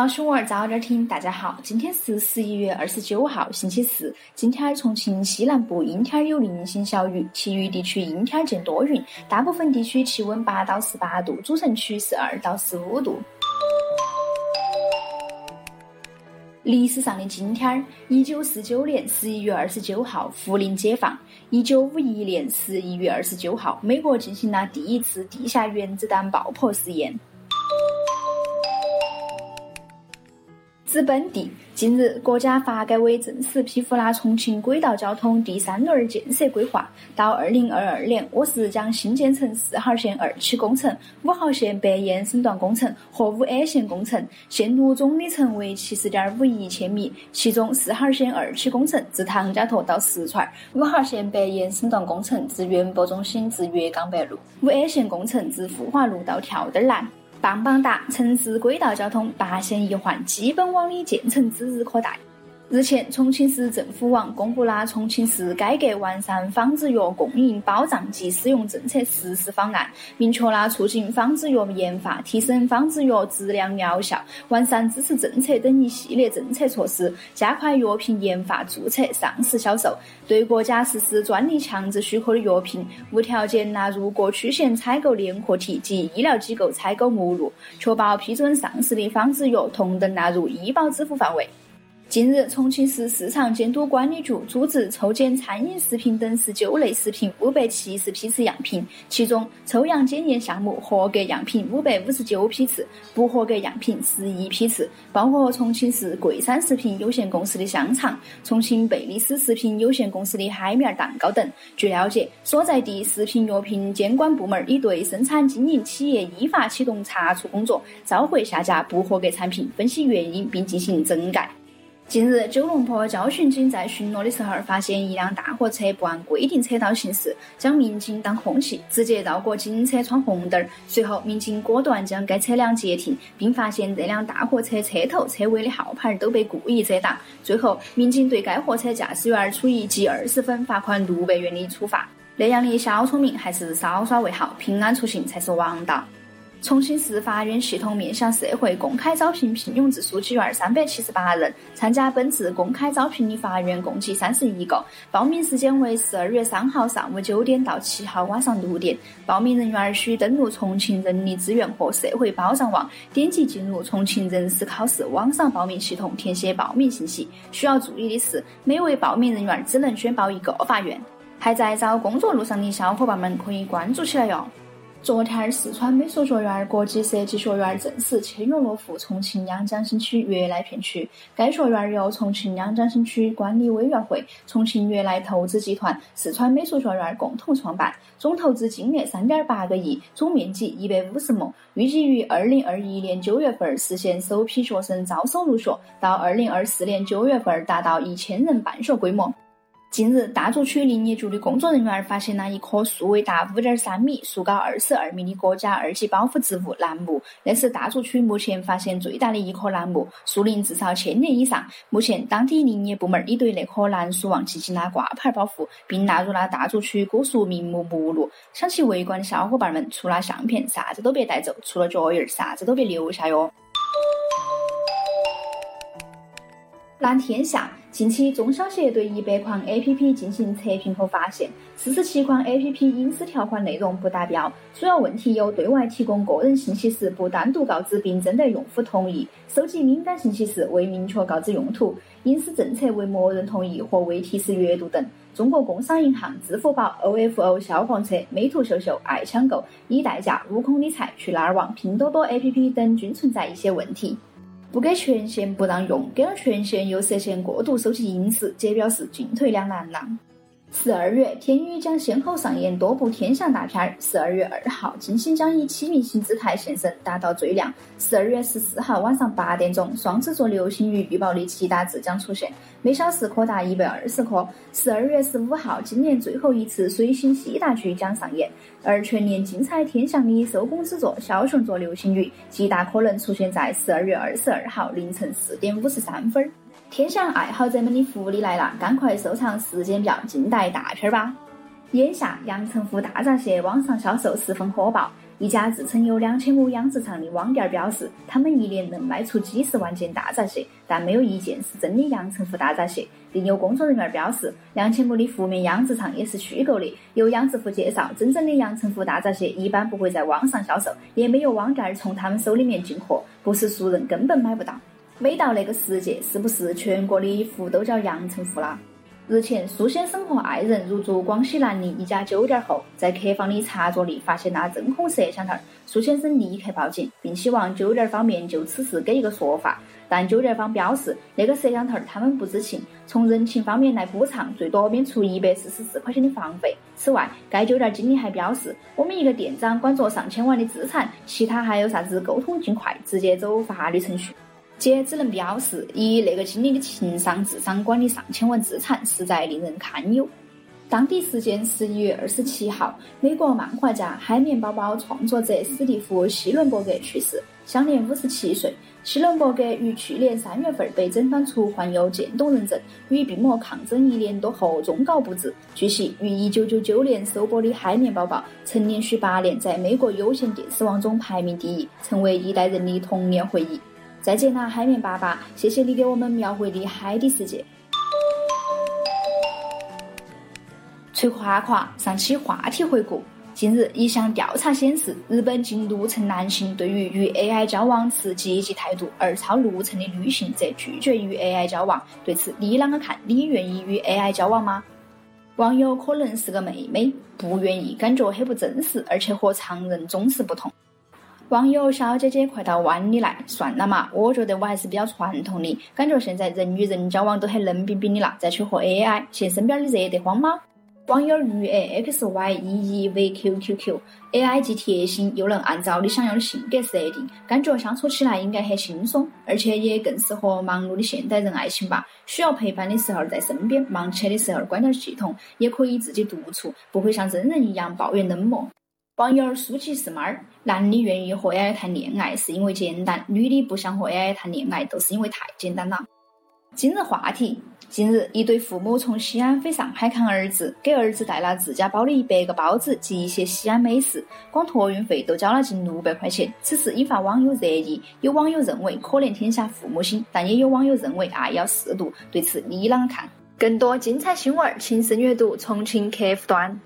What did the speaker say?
早新闻早点听，大家好，今天是十一月二十九号，星期四。今天重庆西南部阴天有零星小雨，其余地区阴天见多云，大部分地区气温八到十八度，主城区十二到十五度。历史上的今天儿，一九四九年十一月二十九号，涪陵解放；一九五一年十一月二十九号，美国进行了第一次地下原子弹爆破试验。资本地，近日，国家发改委正式批复了重庆轨道交通第三轮建设规划。到二零二二年，我市将新建成四号线二期工程、五号线北延省段工程和五 A 线工程，线路总里程为七十点五一千米。其中，四号线二期工程自唐家沱到石川，五号线北延省段工程自园博中心至粤港北路，五 A 线工程自富华路到跳墩南。棒棒哒！城市轨道交通八线一环基本网的建成指日可待。日前，重庆市政府网公布了重庆市改革完善仿制药供应保障及使用政策实施方案，明确了促进仿制药研发、提升仿制药质量疗效、完善支持政策等一系列政策措施，加快药品研发、注册、上市、销售。对国家实施专利强制许可的药品，无条件纳入各区县采购联合体及医疗机构采购目录，确保批准上市的仿制药同等纳入医保支付范围。近日，重庆市市场监督管理局组织抽检餐饮食品等十九类食品五百七十批次样品，其中抽样检验项目合格样品五百五十九批次，不合格样品十一批次，包括重庆市桂山食品有限公司的香肠、重庆贝利斯食品有限公司的海绵蛋糕等。据了解，所在地食品药品监管部门已对生产经营企业依法启动查处工作，召回下架不合格产品，分析原因并进行整改。近日，九龙坡交巡警在巡逻的时候，发现一辆大货车不按规定车道行驶，将民警当空气，直接绕过警车闯红灯。随后，民警果断将该车辆截停，并发现这辆大货车车头、车尾的号牌都被故意遮挡。最后，民警对该货车驾驶员处以记二十分、罚款六百元的处罚。那样的小聪明，还是少耍为好，平安出行才是王道。重庆市法院系统面向社会公开招聘聘用制书记员三百七十八人，参加本次公开招聘的法院共计三十一个，报名时间为十二月三号上午九点到七号晚上六点。报名人员需登录重庆人力资源和社会保障网，点击进入重庆人事考试网上报名系统，填写报名信息。需要注意的是，每位报名人员只能选报一个法院。还在找工作路上的小伙伴们可以关注起来哟。昨天，四川美术学院国际设计学院正式签约落户重庆两江新区悦来片区。该学院由重庆两江新区管理委员会、重庆悦来投资集团、四川美术学院共同创办，总投资金额三点八个亿，总面积一百五十亩。预计于二零二一年九月份实现首批学生招收入学，到二零二四年九月份达到一千人办学规模。近日，大竹区林业局的工作人员发现了一棵树为达五点三米、树高二十二米的国家二级保护植物楠木。那是大竹区目前发现最大的一棵楠木，树龄至少千年以上。目前，当地林业部门已对那棵楠树王进行了挂牌保护，并纳入了大竹区古树名木目录。想去围观的小伙伴们，除了相片，啥子都别带走；除了脚印，啥子都别留下哟。蓝天下。近期，中小协对一百款 APP 进行测评后发现，四十七款 APP 隐私条款内容不达标。主要问题有：对外提供个人信息时不单独告知并征得用户同意；收集敏感信息时未明确告知用途；隐私政策未默认同意或未提示阅读等。中国工商银行、支付宝、OFO 消防车、美图秀秀、爱抢购、以代价、悟空理财、去哪儿网、拼多多 APP 等均存在一些问题。不给权限不让用，给了权限又涉嫌过度收集隐私，这表示进退两难了。十二月，天宇将先后上演多部天象大片儿。十二月二号，金星将以启明星姿态现身，达到最亮。十二月十四号晚上八点钟，双子座流星雨预报的七大字将出现，每小时可达一百二十颗。十二月十五号，今年最后一次水星西大距将上演，而全年精彩天象的收工之作枭雄座流星雨，极大可能出现在十二月二十二号凌晨四点五十三分儿。天象爱好者们的福利来了，赶快收藏时间表，静待大片儿吧！眼下，阳澄湖大闸蟹网上销售十分火爆。一家自称有两千亩养殖场的网店表示，他们一年能卖出几十万件大闸蟹，但没有一件是真的阳澄湖大闸蟹。另有工作人员表示，两千亩的湖面养殖场也是虚构的。有养殖户介绍，真正的阳澄湖大闸蟹一般不会在网上销售，也没有网店从他们手里面进货，不是熟人根本买不到。每到那个时节，是不是全国的湖都叫阳澄湖啦？日前，苏先生和爱人入住广西南宁一家酒店后，在客房的茶桌里发现那真空摄像头。苏先生立刻报警，并希望酒店方面就此事给一个说法。但酒店方表示，那个摄像头他们不知情，从人情方面来补偿，最多免除一百四十四块钱的房费。此外，该酒店经理还表示，我们一个店长管着上千万的资产，其他还有啥子沟通尽快，直接走法律程序。姐只能表示，以那个经理的情商、智商管理上千万资产，实在令人堪忧。当地时间十一月二十七号，美国漫画家、海绵宝宝创作者史蒂夫·希伦伯格去世，享年五十七岁。希伦伯格于去年三月份被诊断出患有渐冻人症，与病魔抗争一年多后终告不治。据悉，于一九九九年首播的《海绵宝宝》曾连续八年在美国有线电视网中排名第一，成为一代人的童年回忆。再见啦，海绵爸爸！谢谢你给我们描绘的海底世界。吹夸夸，上期话题回顾。近日，一项调查显示，日本近六成男性对于与 AI 交往持积极态度，而超六成的女性则拒绝与 AI 交往。对此，你啷个看？你愿意与 AI 交往吗？网友可能是个妹妹，不愿意，感觉很不真实，而且和常人总是不同。网友小姐姐快到湾里来，算了嘛，我觉得我还是比较传统的，感觉现在人与人交往都很冷冰冰的了，再去和 AI，嫌身边的热得慌吗？网友玉 A X Y E E V Q Q Q，AI 既贴心又能按照你想要的性格设定，感觉相处起来应该很轻松，而且也更适合忙碌的现代人爱情吧。需要陪伴的时候在身边，忙起来的时候关掉系统，也可以自己独处，不会像真人一样抱怨冷漠。网友舒淇是猫儿，男的愿意和 AI 谈恋爱是因为简单，女的不想和 AI 谈恋爱都是因为太简单了。今日话题：近日，一对父母从西安飞上海看儿子，给儿子带了自家包的一百个包子及一些西安美食，光托运费都交了近六百块钱。此事引发网友热议，有网友认为可怜天下父母心，但也有网友认为爱要适度。对此你啷个看？更多精彩新闻，请深阅读重庆客户端。